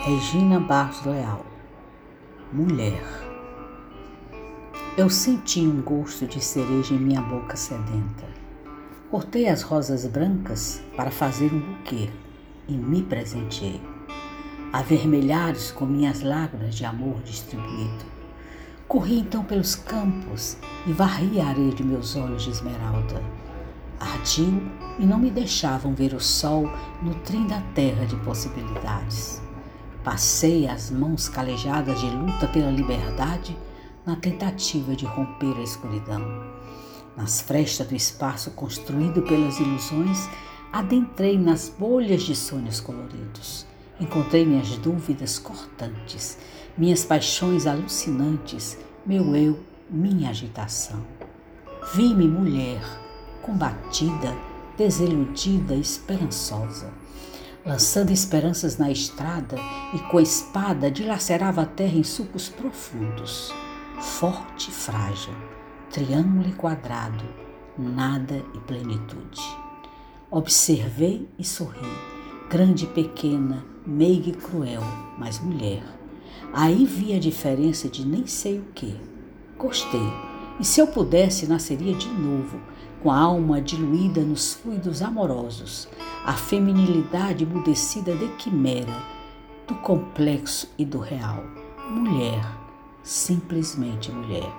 Regina Barros Leal Mulher Eu senti um gosto de cereja em minha boca sedenta. Cortei as rosas brancas para fazer um buquê e me presenteei. Avermelhados com minhas lágrimas de amor distribuído. Corri então pelos campos e varri a areia de meus olhos de esmeralda. Ardiam e não me deixavam ver o sol nutrindo a terra de possibilidades. Passei as mãos calejadas de luta pela liberdade na tentativa de romper a escuridão. Nas frestas do espaço construído pelas ilusões, adentrei nas bolhas de sonhos coloridos. Encontrei minhas dúvidas cortantes, minhas paixões alucinantes, meu eu, minha agitação. Vi-me mulher, combatida, desiludida, esperançosa lançando esperanças na estrada e com a espada dilacerava a terra em sulcos profundos. Forte e frágil, triângulo e quadrado, nada e plenitude. Observei e sorri, grande e pequena, meiga e cruel, mas mulher. Aí vi a diferença de nem sei o que. Gostei, e se eu pudesse, nasceria de novo, com a alma diluída nos fluidos amorosos, a feminilidade emudecida de quimera, do complexo e do real. Mulher, simplesmente mulher.